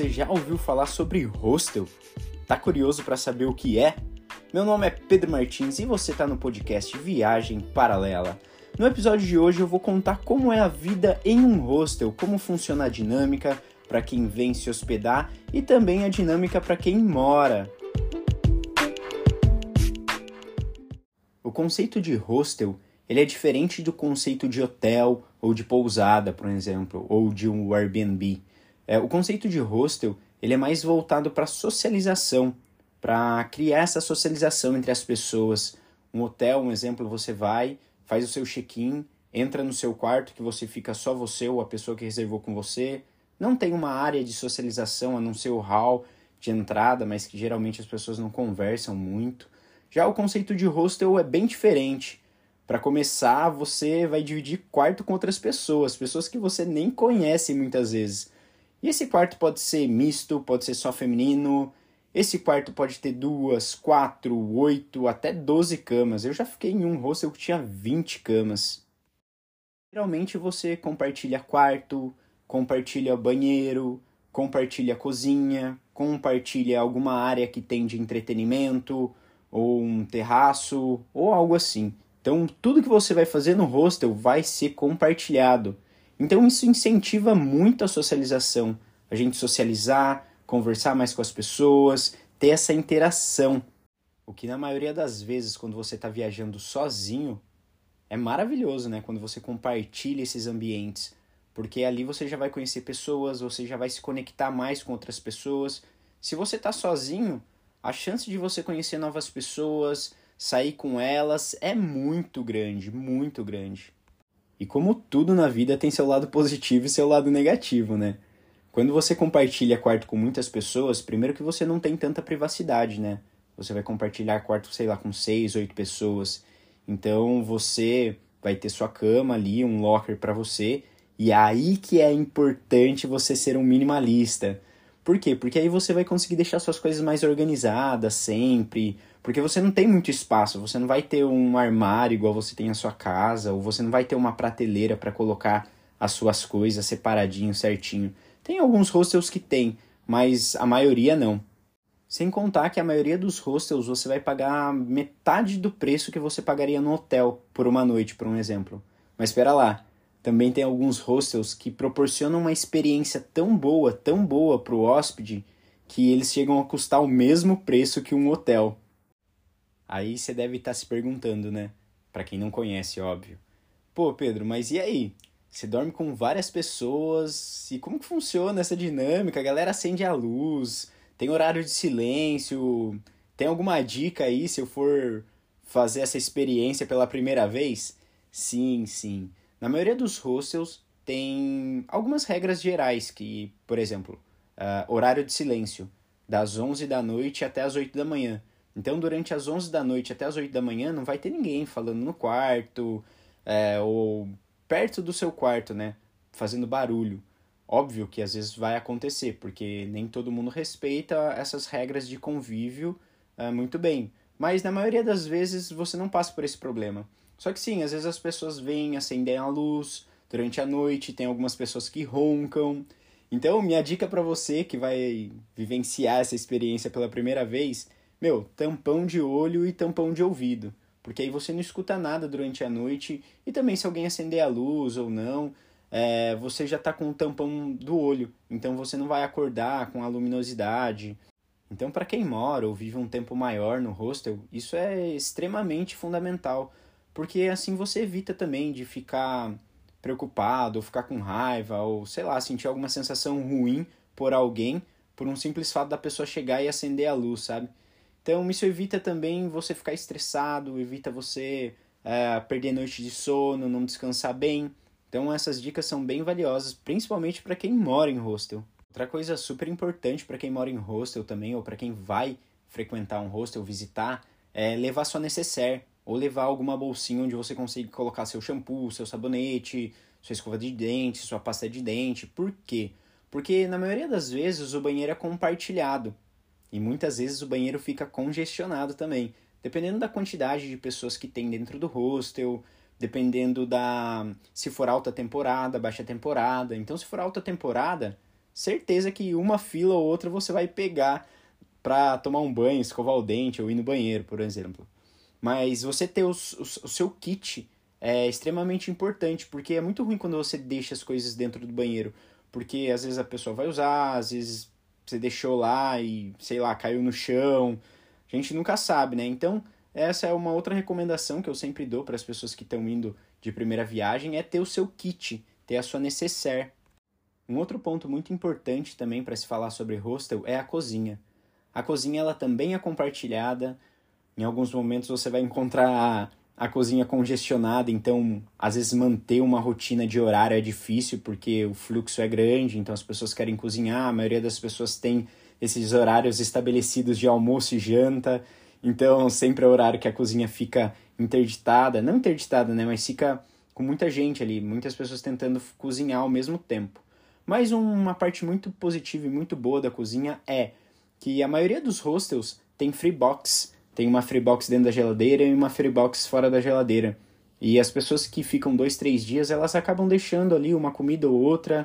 você já ouviu falar sobre hostel? Tá curioso para saber o que é? Meu nome é Pedro Martins e você está no podcast Viagem Paralela. No episódio de hoje eu vou contar como é a vida em um hostel, como funciona a dinâmica para quem vem se hospedar e também a dinâmica para quem mora. O conceito de hostel ele é diferente do conceito de hotel ou de pousada, por exemplo, ou de um Airbnb. É, o conceito de hostel ele é mais voltado para socialização, para criar essa socialização entre as pessoas. Um hotel, um exemplo, você vai, faz o seu check-in, entra no seu quarto que você fica só você ou a pessoa que reservou com você. Não tem uma área de socialização a não ser o hall de entrada, mas que geralmente as pessoas não conversam muito. Já o conceito de hostel é bem diferente. Para começar, você vai dividir quarto com outras pessoas, pessoas que você nem conhece muitas vezes. E esse quarto pode ser misto, pode ser só feminino. Esse quarto pode ter duas, quatro, oito, até doze camas. Eu já fiquei em um hostel que tinha 20 camas. Geralmente você compartilha quarto, compartilha banheiro, compartilha cozinha, compartilha alguma área que tem de entretenimento, ou um terraço, ou algo assim. Então, tudo que você vai fazer no hostel vai ser compartilhado. Então isso incentiva muito a socialização, a gente socializar, conversar mais com as pessoas, ter essa interação. O que na maioria das vezes, quando você está viajando sozinho, é maravilhoso, né? Quando você compartilha esses ambientes. Porque ali você já vai conhecer pessoas, você já vai se conectar mais com outras pessoas. Se você está sozinho, a chance de você conhecer novas pessoas, sair com elas é muito grande, muito grande. E como tudo na vida tem seu lado positivo e seu lado negativo, né? Quando você compartilha quarto com muitas pessoas, primeiro que você não tem tanta privacidade, né? Você vai compartilhar quarto, sei lá, com seis, oito pessoas. Então você vai ter sua cama ali, um locker para você. E é aí que é importante você ser um minimalista. Por quê? Porque aí você vai conseguir deixar suas coisas mais organizadas sempre. Porque você não tem muito espaço, você não vai ter um armário igual você tem na sua casa, ou você não vai ter uma prateleira para colocar as suas coisas separadinho, certinho. Tem alguns hostels que tem, mas a maioria não. Sem contar que a maioria dos hostels você vai pagar metade do preço que você pagaria no hotel por uma noite, por um exemplo. Mas espera lá, também tem alguns hostels que proporcionam uma experiência tão boa, tão boa para o hóspede, que eles chegam a custar o mesmo preço que um hotel. Aí você deve estar tá se perguntando, né? Para quem não conhece, óbvio. Pô, Pedro, mas e aí? Você dorme com várias pessoas e como que funciona essa dinâmica? A galera acende a luz, tem horário de silêncio. Tem alguma dica aí se eu for fazer essa experiência pela primeira vez? Sim, sim. Na maioria dos hostels tem algumas regras gerais que, por exemplo, uh, horário de silêncio, das 11 da noite até as 8 da manhã. Então, durante as 11 da noite até as 8 da manhã, não vai ter ninguém falando no quarto é, ou perto do seu quarto, né? Fazendo barulho. Óbvio que às vezes vai acontecer, porque nem todo mundo respeita essas regras de convívio é, muito bem. Mas na maioria das vezes você não passa por esse problema. Só que sim, às vezes as pessoas vêm, acendem a luz durante a noite, tem algumas pessoas que roncam. Então, minha dica para você que vai vivenciar essa experiência pela primeira vez, meu, tampão de olho e tampão de ouvido, porque aí você não escuta nada durante a noite e também se alguém acender a luz ou não, é, você já está com o tampão do olho, então você não vai acordar com a luminosidade. Então, para quem mora ou vive um tempo maior no hostel, isso é extremamente fundamental porque assim você evita também de ficar preocupado, ou ficar com raiva, ou sei lá, sentir alguma sensação ruim por alguém, por um simples fato da pessoa chegar e acender a luz, sabe? Então isso evita também você ficar estressado, evita você é, perder noite de sono, não descansar bem. Então essas dicas são bem valiosas, principalmente para quem mora em hostel. Outra coisa super importante para quem mora em hostel também, ou para quem vai frequentar um hostel, visitar, é levar sua necessaire ou levar alguma bolsinha onde você consiga colocar seu shampoo, seu sabonete, sua escova de dente, sua pasta de dente. Por quê? Porque na maioria das vezes o banheiro é compartilhado e muitas vezes o banheiro fica congestionado também, dependendo da quantidade de pessoas que tem dentro do hostel, dependendo da se for alta temporada, baixa temporada. Então, se for alta temporada, certeza que uma fila ou outra você vai pegar para tomar um banho, escovar o dente ou ir no banheiro, por exemplo. Mas você ter o, o, o seu kit é extremamente importante, porque é muito ruim quando você deixa as coisas dentro do banheiro, porque às vezes a pessoa vai usar, às vezes você deixou lá e, sei lá, caiu no chão. A gente nunca sabe, né? Então, essa é uma outra recomendação que eu sempre dou para as pessoas que estão indo de primeira viagem, é ter o seu kit, ter a sua necessaire. Um outro ponto muito importante também para se falar sobre hostel é a cozinha. A cozinha ela também é compartilhada. Em alguns momentos você vai encontrar a, cozinha congestionada, então às vezes manter uma rotina de horário é difícil porque o fluxo é grande, então as pessoas querem cozinhar, a maioria das pessoas tem esses horários estabelecidos de almoço e janta. Então, sempre é o horário que a cozinha fica interditada, não interditada, né, mas fica com muita gente ali, muitas pessoas tentando cozinhar ao mesmo tempo. Mas uma parte muito positiva e muito boa da cozinha é que a maioria dos hostels tem free box. Tem uma free box dentro da geladeira e uma free box fora da geladeira. E as pessoas que ficam dois, três dias, elas acabam deixando ali uma comida ou outra,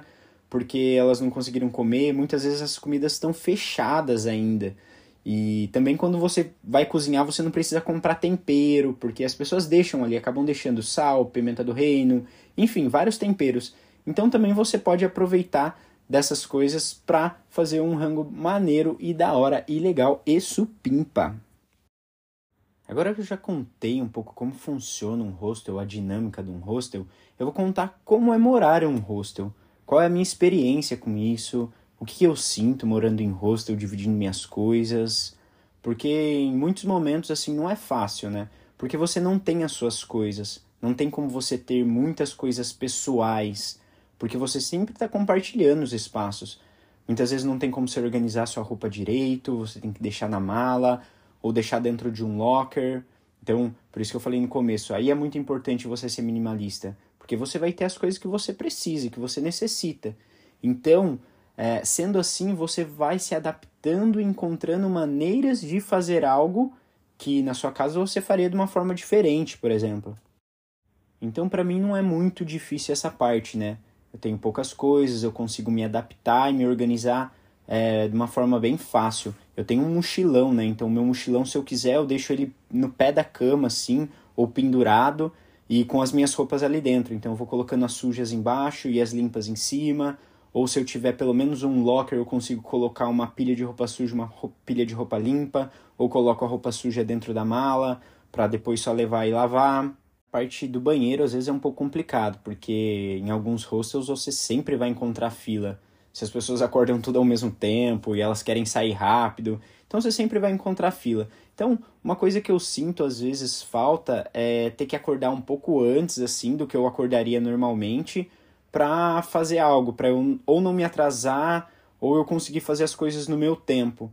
porque elas não conseguiram comer. Muitas vezes as comidas estão fechadas ainda. E também quando você vai cozinhar, você não precisa comprar tempero, porque as pessoas deixam ali, acabam deixando sal, pimenta do reino, enfim, vários temperos. Então também você pode aproveitar dessas coisas para fazer um rango maneiro e da hora e legal e supimpa. Agora que eu já contei um pouco como funciona um hostel, a dinâmica de um hostel, eu vou contar como é morar em um hostel, qual é a minha experiência com isso, o que eu sinto morando em hostel, dividindo minhas coisas, porque em muitos momentos assim não é fácil, né? Porque você não tem as suas coisas, não tem como você ter muitas coisas pessoais, porque você sempre está compartilhando os espaços. Muitas vezes não tem como você organizar sua roupa direito, você tem que deixar na mala ou deixar dentro de um locker. Então, por isso que eu falei no começo, aí é muito importante você ser minimalista, porque você vai ter as coisas que você precisa, que você necessita. Então, é, sendo assim, você vai se adaptando e encontrando maneiras de fazer algo que na sua casa você faria de uma forma diferente, por exemplo. Então, para mim, não é muito difícil essa parte, né? eu tenho poucas coisas, eu consigo me adaptar e me organizar é, de uma forma bem fácil. Eu tenho um mochilão, né? Então, meu mochilão, se eu quiser, eu deixo ele no pé da cama, assim, ou pendurado, e com as minhas roupas ali dentro. Então, eu vou colocando as sujas embaixo e as limpas em cima. Ou se eu tiver pelo menos um locker, eu consigo colocar uma pilha de roupa suja, uma pilha de roupa limpa, ou coloco a roupa suja dentro da mala para depois só levar e lavar parte do banheiro às vezes é um pouco complicado, porque em alguns hostels você sempre vai encontrar fila. Se as pessoas acordam tudo ao mesmo tempo e elas querem sair rápido, então você sempre vai encontrar fila. Então, uma coisa que eu sinto às vezes falta é ter que acordar um pouco antes assim do que eu acordaria normalmente para fazer algo, para eu ou não me atrasar ou eu conseguir fazer as coisas no meu tempo.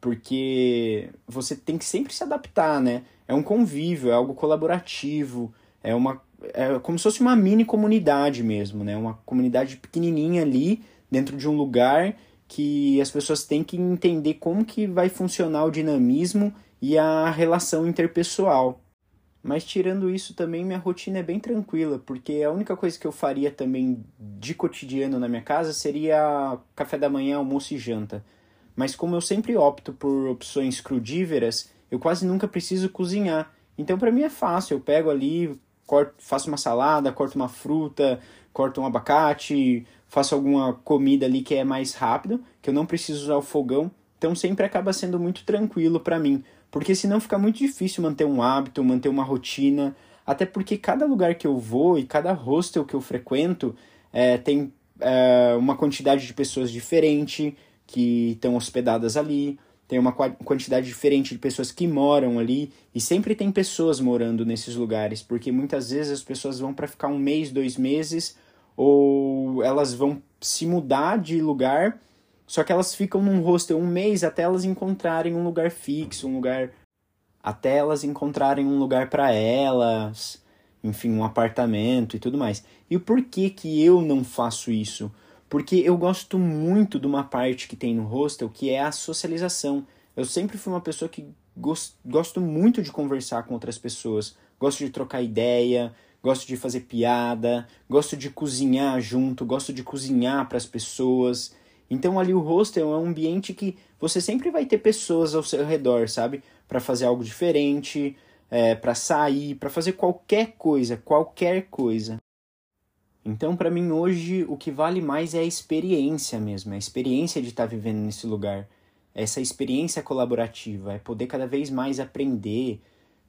Porque você tem que sempre se adaptar, né? É um convívio, é algo colaborativo é uma é como se fosse uma mini comunidade mesmo, né? Uma comunidade pequenininha ali dentro de um lugar que as pessoas têm que entender como que vai funcionar o dinamismo e a relação interpessoal. Mas tirando isso também minha rotina é bem tranquila, porque a única coisa que eu faria também de cotidiano na minha casa seria café da manhã, almoço e janta. Mas como eu sempre opto por opções crudíveras, eu quase nunca preciso cozinhar. Então para mim é fácil, eu pego ali, corto, faço uma salada, corto uma fruta, corto um abacate, faço alguma comida ali que é mais rápido, que eu não preciso usar o fogão. Então sempre acaba sendo muito tranquilo para mim, porque senão fica muito difícil manter um hábito, manter uma rotina, até porque cada lugar que eu vou e cada hostel que eu frequento é, tem é, uma quantidade de pessoas diferente que estão hospedadas ali tem uma quantidade diferente de pessoas que moram ali e sempre tem pessoas morando nesses lugares, porque muitas vezes as pessoas vão para ficar um mês, dois meses, ou elas vão se mudar de lugar, só que elas ficam num hostel um mês até elas encontrarem um lugar fixo, um lugar até elas encontrarem um lugar para elas, enfim, um apartamento e tudo mais. E o porquê que eu não faço isso? Porque eu gosto muito de uma parte que tem no hostel, que é a socialização. Eu sempre fui uma pessoa que gost, gosto muito de conversar com outras pessoas, gosto de trocar ideia, gosto de fazer piada, gosto de cozinhar junto, gosto de cozinhar para as pessoas. Então ali o hostel é um ambiente que você sempre vai ter pessoas ao seu redor, sabe? Para fazer algo diferente, é, para sair, para fazer qualquer coisa, qualquer coisa. Então, para mim hoje o que vale mais é a experiência mesmo, a experiência de estar tá vivendo nesse lugar, essa experiência colaborativa, é poder cada vez mais aprender,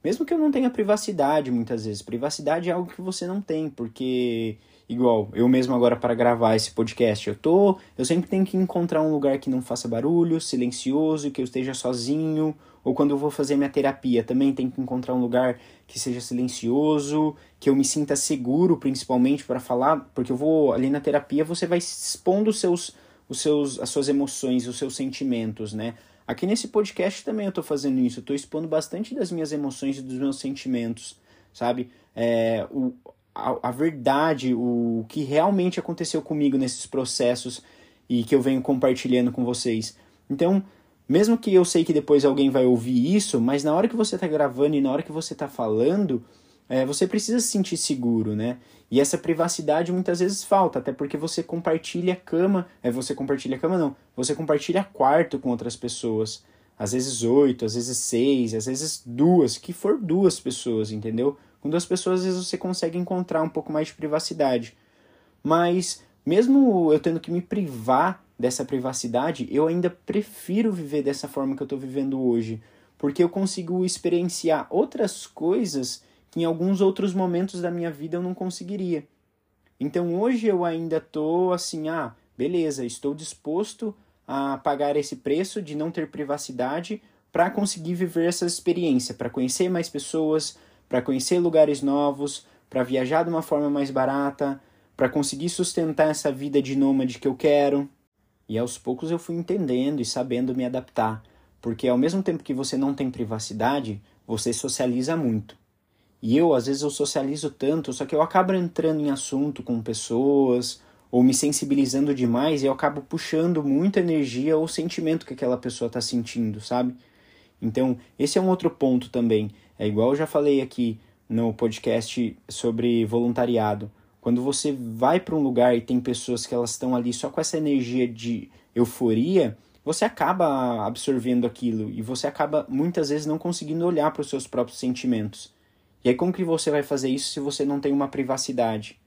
mesmo que eu não tenha privacidade muitas vezes. Privacidade é algo que você não tem, porque igual eu mesmo agora para gravar esse podcast, eu tô, eu sempre tenho que encontrar um lugar que não faça barulho, silencioso, que eu esteja sozinho, ou quando eu vou fazer minha terapia, também tenho que encontrar um lugar que seja silencioso, que eu me sinta seguro, principalmente para falar, porque eu vou ali na terapia, você vai expondo os seus os seus as suas emoções, os seus sentimentos, né? Aqui nesse podcast também eu estou fazendo isso, eu tô expondo bastante das minhas emoções e dos meus sentimentos, sabe? É, o, a, a verdade, o que realmente aconteceu comigo nesses processos e que eu venho compartilhando com vocês. Então, mesmo que eu sei que depois alguém vai ouvir isso, mas na hora que você está gravando e na hora que você está falando, é, você precisa se sentir seguro, né? E essa privacidade muitas vezes falta, até porque você compartilha cama. É, você compartilha cama, não. Você compartilha quarto com outras pessoas. Às vezes oito, às vezes seis, às vezes duas, que for duas pessoas, entendeu? Com duas pessoas, às vezes você consegue encontrar um pouco mais de privacidade. Mas, mesmo eu tendo que me privar dessa privacidade, eu ainda prefiro viver dessa forma que eu estou vivendo hoje. Porque eu consigo experienciar outras coisas que em alguns outros momentos da minha vida eu não conseguiria. Então hoje eu ainda tô assim, ah, beleza, estou disposto a pagar esse preço de não ter privacidade para conseguir viver essa experiência, para conhecer mais pessoas, para conhecer lugares novos, para viajar de uma forma mais barata, para conseguir sustentar essa vida de nômade que eu quero. E aos poucos eu fui entendendo e sabendo me adaptar, porque ao mesmo tempo que você não tem privacidade, você socializa muito. E eu, às vezes, eu socializo tanto, só que eu acabo entrando em assunto com pessoas, ou me sensibilizando demais, e eu acabo puxando muita energia ou sentimento que aquela pessoa está sentindo, sabe? Então, esse é um outro ponto também. É igual eu já falei aqui no podcast sobre voluntariado. Quando você vai para um lugar e tem pessoas que elas estão ali só com essa energia de euforia, você acaba absorvendo aquilo e você acaba muitas vezes não conseguindo olhar para os seus próprios sentimentos. E aí como que você vai fazer isso se você não tem uma privacidade?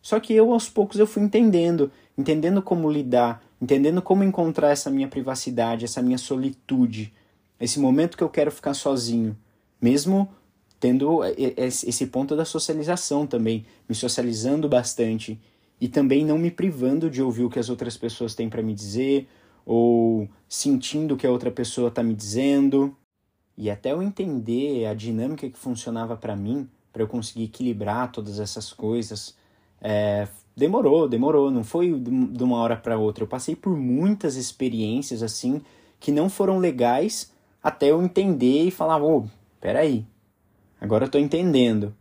Só que eu aos poucos eu fui entendendo, entendendo como lidar, entendendo como encontrar essa minha privacidade, essa minha solitude, esse momento que eu quero ficar sozinho, mesmo tendo esse ponto da socialização também, me socializando bastante e também não me privando de ouvir o que as outras pessoas têm para me dizer ou sentindo o que a outra pessoa está me dizendo. E até eu entender a dinâmica que funcionava para mim, para eu conseguir equilibrar todas essas coisas, é, demorou, demorou. Não foi de uma hora para outra. Eu passei por muitas experiências assim que não foram legais até eu entender e falar: ô, oh, peraí, agora eu tô entendendo.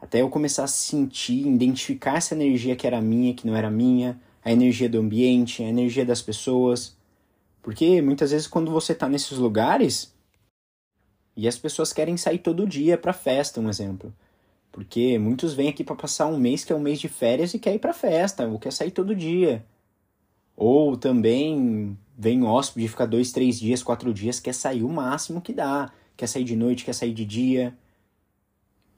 Até eu começar a sentir, identificar essa energia que era minha, que não era minha, a energia do ambiente, a energia das pessoas. Porque muitas vezes quando você está nesses lugares, e as pessoas querem sair todo dia para festa, um exemplo. Porque muitos vêm aqui para passar um mês que é um mês de férias e quer ir para festa, ou quer sair todo dia. Ou também vem hóspede, fica dois, três dias, quatro dias, quer sair o máximo que dá. Quer sair de noite, quer sair de dia.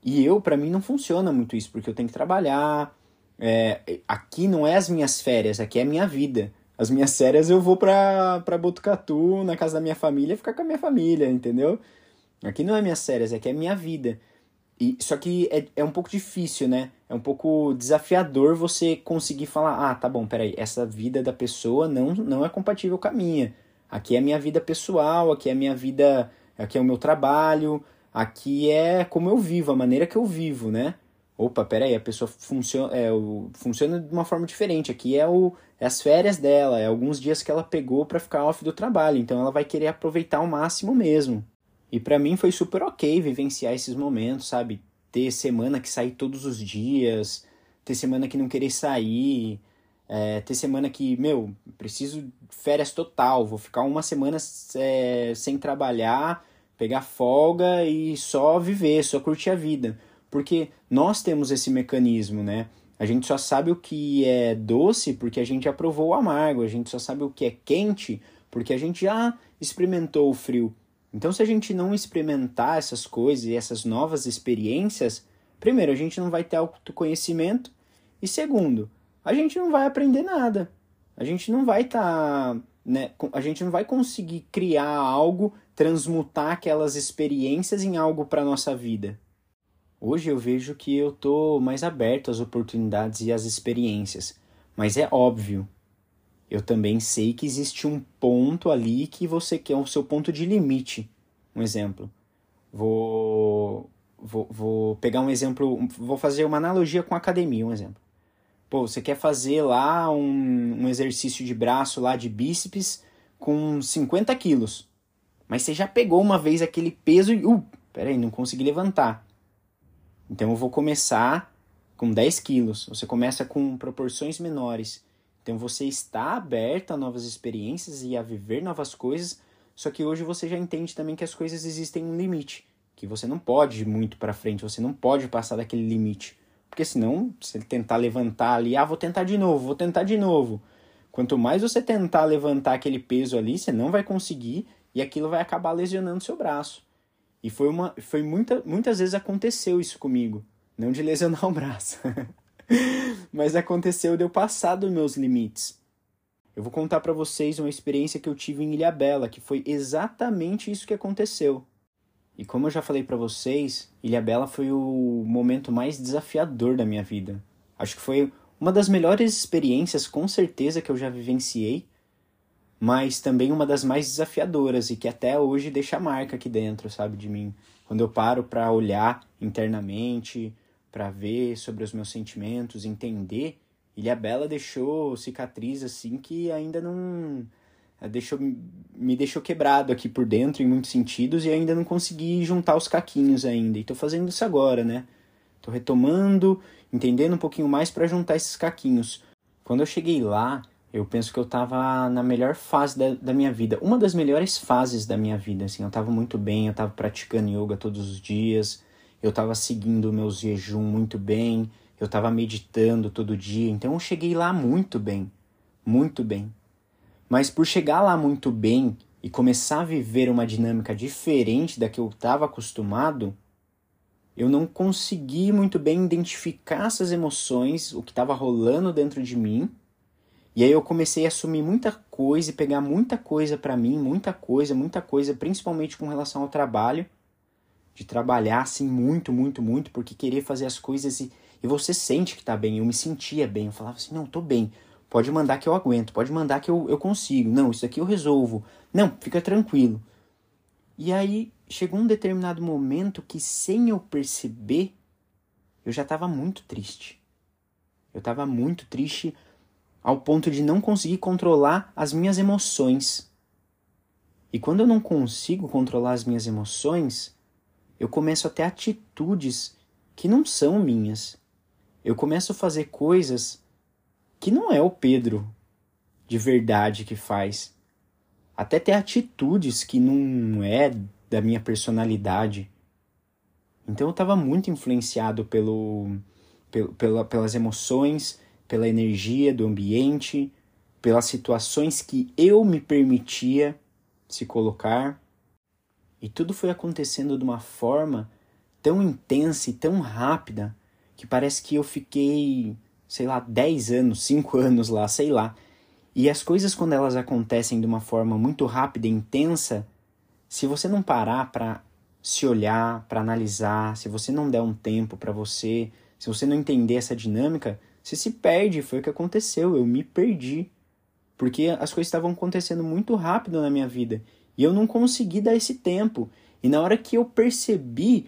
E eu, para mim, não funciona muito isso, porque eu tenho que trabalhar. É, aqui não é as minhas férias, aqui é a minha vida. As minhas férias eu vou pra, pra Botucatu, na casa da minha família, ficar com a minha família, entendeu? Aqui não é minhas férias, aqui é minha vida. E, só que é, é um pouco difícil, né? É um pouco desafiador você conseguir falar: ah, tá bom, peraí, essa vida da pessoa não, não é compatível com a minha. Aqui é a minha vida pessoal, aqui é a minha vida, aqui é o meu trabalho, aqui é como eu vivo, a maneira que eu vivo, né? Opa, peraí, a pessoa funciona, é, funciona de uma forma diferente. Aqui é, o, é as férias dela, é alguns dias que ela pegou para ficar off do trabalho, então ela vai querer aproveitar ao máximo mesmo. E para mim foi super ok vivenciar esses momentos, sabe? Ter semana que sair todos os dias, ter semana que não querer sair, é, ter semana que, meu, preciso férias total, vou ficar uma semana é, sem trabalhar, pegar folga e só viver, só curtir a vida. Porque nós temos esse mecanismo, né? A gente só sabe o que é doce porque a gente já provou o amargo, a gente só sabe o que é quente porque a gente já experimentou o frio. Então, se a gente não experimentar essas coisas e essas novas experiências, primeiro, a gente não vai ter autoconhecimento, e segundo, a gente não vai aprender nada. A gente não vai estar. Tá, né, a gente não vai conseguir criar algo, transmutar aquelas experiências em algo para nossa vida. Hoje eu vejo que eu tô mais aberto às oportunidades e às experiências, mas é óbvio. Eu também sei que existe um ponto ali que você quer o seu ponto de limite. Um exemplo. Vou, vou, vou pegar um exemplo, vou fazer uma analogia com academia, um exemplo. Pô, você quer fazer lá um, um exercício de braço lá de bíceps com 50 quilos. Mas você já pegou uma vez aquele peso e. Uh, peraí, não consegui levantar. Então eu vou começar com 10 quilos. Você começa com proporções menores. Então você está aberto a novas experiências e a viver novas coisas, só que hoje você já entende também que as coisas existem um limite, que você não pode ir muito para frente, você não pode passar daquele limite. Porque senão, se ele tentar levantar ali, ah, vou tentar de novo, vou tentar de novo. Quanto mais você tentar levantar aquele peso ali, você não vai conseguir e aquilo vai acabar lesionando seu braço. E foi uma foi muita, muitas vezes aconteceu isso comigo, não de lesionar o braço. Mas aconteceu de eu passar dos meus limites. Eu vou contar para vocês uma experiência que eu tive em Ilhabela, que foi exatamente isso que aconteceu. E como eu já falei para vocês, Ilhabela foi o momento mais desafiador da minha vida. Acho que foi uma das melhores experiências, com certeza, que eu já vivenciei, mas também uma das mais desafiadoras e que até hoje deixa marca aqui dentro, sabe, de mim. Quando eu paro para olhar internamente, para ver sobre os meus sentimentos, entender, Ilha Bela deixou cicatriz assim que ainda não eh, deixou me deixou quebrado aqui por dentro em muitos sentidos e ainda não consegui juntar os caquinhos ainda. E tô fazendo isso agora, né? Tô retomando, entendendo um pouquinho mais para juntar esses caquinhos. Quando eu cheguei lá, eu penso que eu estava na melhor fase da, da minha vida. Uma das melhores fases da minha vida, assim. Eu estava muito bem, eu estava praticando yoga todos os dias, eu estava seguindo o meu jejum muito bem, eu estava meditando todo dia. Então eu cheguei lá muito bem, muito bem. Mas por chegar lá muito bem e começar a viver uma dinâmica diferente da que eu estava acostumado, eu não consegui muito bem identificar essas emoções, o que estava rolando dentro de mim e aí eu comecei a assumir muita coisa e pegar muita coisa para mim, muita coisa, muita coisa, principalmente com relação ao trabalho, de trabalhar assim muito, muito, muito, porque querer fazer as coisas e, e você sente que tá bem. Eu me sentia bem, eu falava assim: "Não, tô bem. Pode mandar que eu aguento, pode mandar que eu, eu consigo. Não, isso aqui eu resolvo. Não, fica tranquilo". E aí chegou um determinado momento que sem eu perceber, eu já estava muito triste. Eu estava muito triste ao ponto de não conseguir controlar as minhas emoções. E quando eu não consigo controlar as minhas emoções, eu começo a ter atitudes que não são minhas. Eu começo a fazer coisas que não é o Pedro de verdade que faz. Até ter atitudes que não é da minha personalidade. Então eu estava muito influenciado pelo, pelo, pela, pelas emoções pela energia do ambiente, pelas situações que eu me permitia se colocar. E tudo foi acontecendo de uma forma tão intensa e tão rápida que parece que eu fiquei, sei lá, 10 anos, 5 anos lá, sei lá. E as coisas, quando elas acontecem de uma forma muito rápida e intensa, se você não parar para se olhar, para analisar, se você não der um tempo para você, se você não entender essa dinâmica, você se perde, foi o que aconteceu, eu me perdi. Porque as coisas estavam acontecendo muito rápido na minha vida e eu não consegui dar esse tempo. E na hora que eu percebi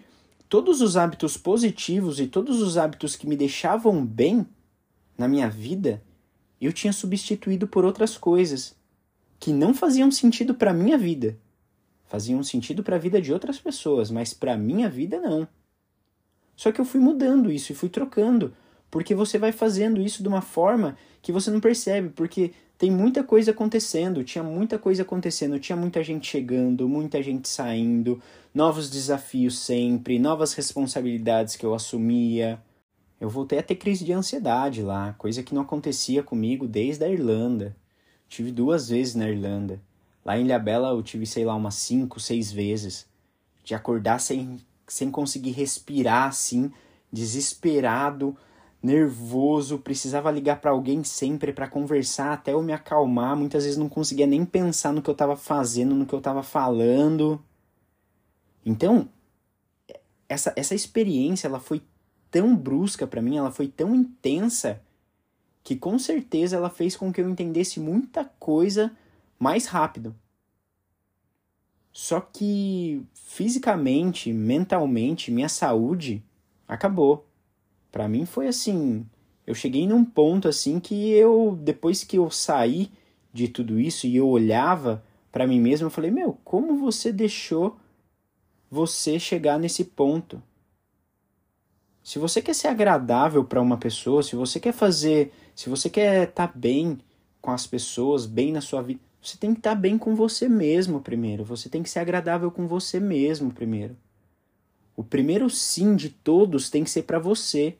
todos os hábitos positivos e todos os hábitos que me deixavam bem na minha vida, eu tinha substituído por outras coisas que não faziam sentido para minha vida. Faziam sentido para a vida de outras pessoas, mas para minha vida não. Só que eu fui mudando isso e fui trocando porque você vai fazendo isso de uma forma que você não percebe, porque tem muita coisa acontecendo, tinha muita coisa acontecendo, tinha muita gente chegando, muita gente saindo, novos desafios sempre, novas responsabilidades que eu assumia. eu voltei a ter crise de ansiedade lá, coisa que não acontecia comigo desde a Irlanda. Tive duas vezes na Irlanda. Lá em Ilhabela eu tive, sei lá, umas cinco, seis vezes. De acordar sem, sem conseguir respirar assim, desesperado, nervoso, precisava ligar para alguém sempre para conversar até eu me acalmar. Muitas vezes não conseguia nem pensar no que eu estava fazendo, no que eu estava falando. Então, essa, essa experiência ela foi tão brusca para mim, ela foi tão intensa que com certeza ela fez com que eu entendesse muita coisa mais rápido. Só que fisicamente, mentalmente, minha saúde acabou. Para mim foi assim, eu cheguei num ponto assim que eu depois que eu saí de tudo isso e eu olhava para mim mesmo, eu falei: "Meu, como você deixou você chegar nesse ponto?" Se você quer ser agradável para uma pessoa, se você quer fazer, se você quer estar tá bem com as pessoas, bem na sua vida, você tem que estar tá bem com você mesmo primeiro. Você tem que ser agradável com você mesmo primeiro. O primeiro sim de todos tem que ser para você.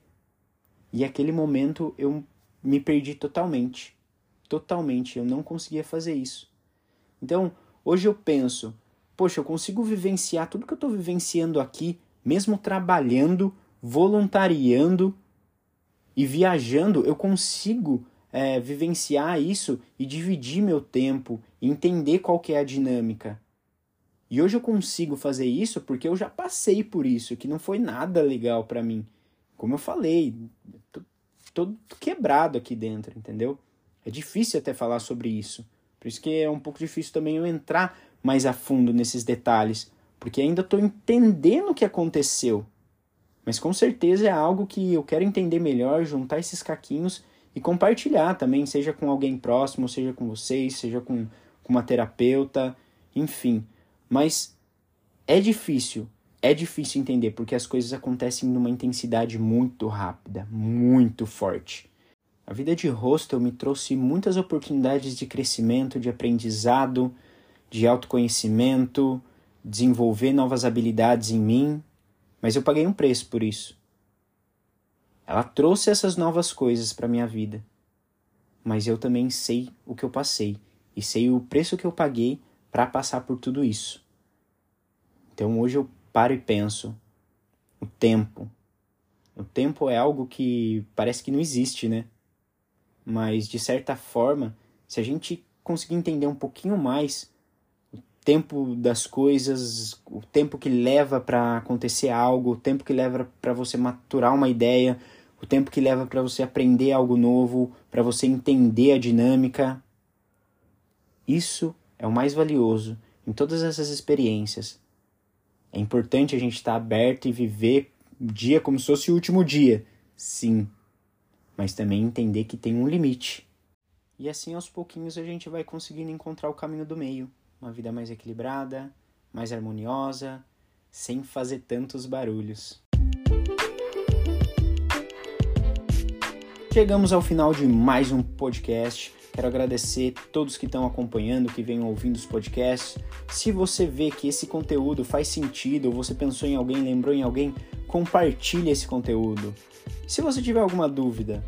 E aquele momento eu me perdi totalmente. Totalmente. Eu não conseguia fazer isso. Então, hoje eu penso, poxa, eu consigo vivenciar tudo que eu estou vivenciando aqui, mesmo trabalhando, voluntariando e viajando, eu consigo é, vivenciar isso e dividir meu tempo, entender qual que é a dinâmica. E hoje eu consigo fazer isso porque eu já passei por isso, que não foi nada legal para mim. Como eu falei, tô, tô quebrado aqui dentro, entendeu? É difícil até falar sobre isso. Por isso que é um pouco difícil também eu entrar mais a fundo nesses detalhes, porque ainda estou entendendo o que aconteceu. Mas com certeza é algo que eu quero entender melhor, juntar esses caquinhos e compartilhar também, seja com alguém próximo, seja com vocês, seja com, com uma terapeuta, enfim. Mas é difícil, é difícil entender porque as coisas acontecem numa intensidade muito rápida, muito forte. A vida de hostel me trouxe muitas oportunidades de crescimento, de aprendizado, de autoconhecimento, desenvolver novas habilidades em mim, mas eu paguei um preço por isso. Ela trouxe essas novas coisas para minha vida, mas eu também sei o que eu passei e sei o preço que eu paguei para passar por tudo isso. Então hoje eu paro e penso: o tempo. O tempo é algo que parece que não existe, né? Mas de certa forma, se a gente conseguir entender um pouquinho mais o tempo das coisas, o tempo que leva para acontecer algo, o tempo que leva para você maturar uma ideia, o tempo que leva para você aprender algo novo, para você entender a dinâmica, isso é o mais valioso em todas essas experiências. É importante a gente estar tá aberto e viver o dia como se fosse o último dia. Sim. Mas também entender que tem um limite. E assim aos pouquinhos a gente vai conseguindo encontrar o caminho do meio. Uma vida mais equilibrada, mais harmoniosa, sem fazer tantos barulhos. Chegamos ao final de mais um podcast. Quero agradecer todos que estão acompanhando, que vêm ouvindo os podcasts. Se você vê que esse conteúdo faz sentido, ou você pensou em alguém, lembrou em alguém, compartilhe esse conteúdo. Se você tiver alguma dúvida,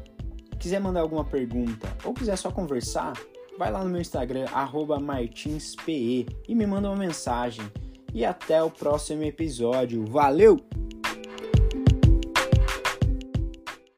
quiser mandar alguma pergunta ou quiser só conversar, vai lá no meu Instagram martinspe e me manda uma mensagem. E até o próximo episódio. Valeu!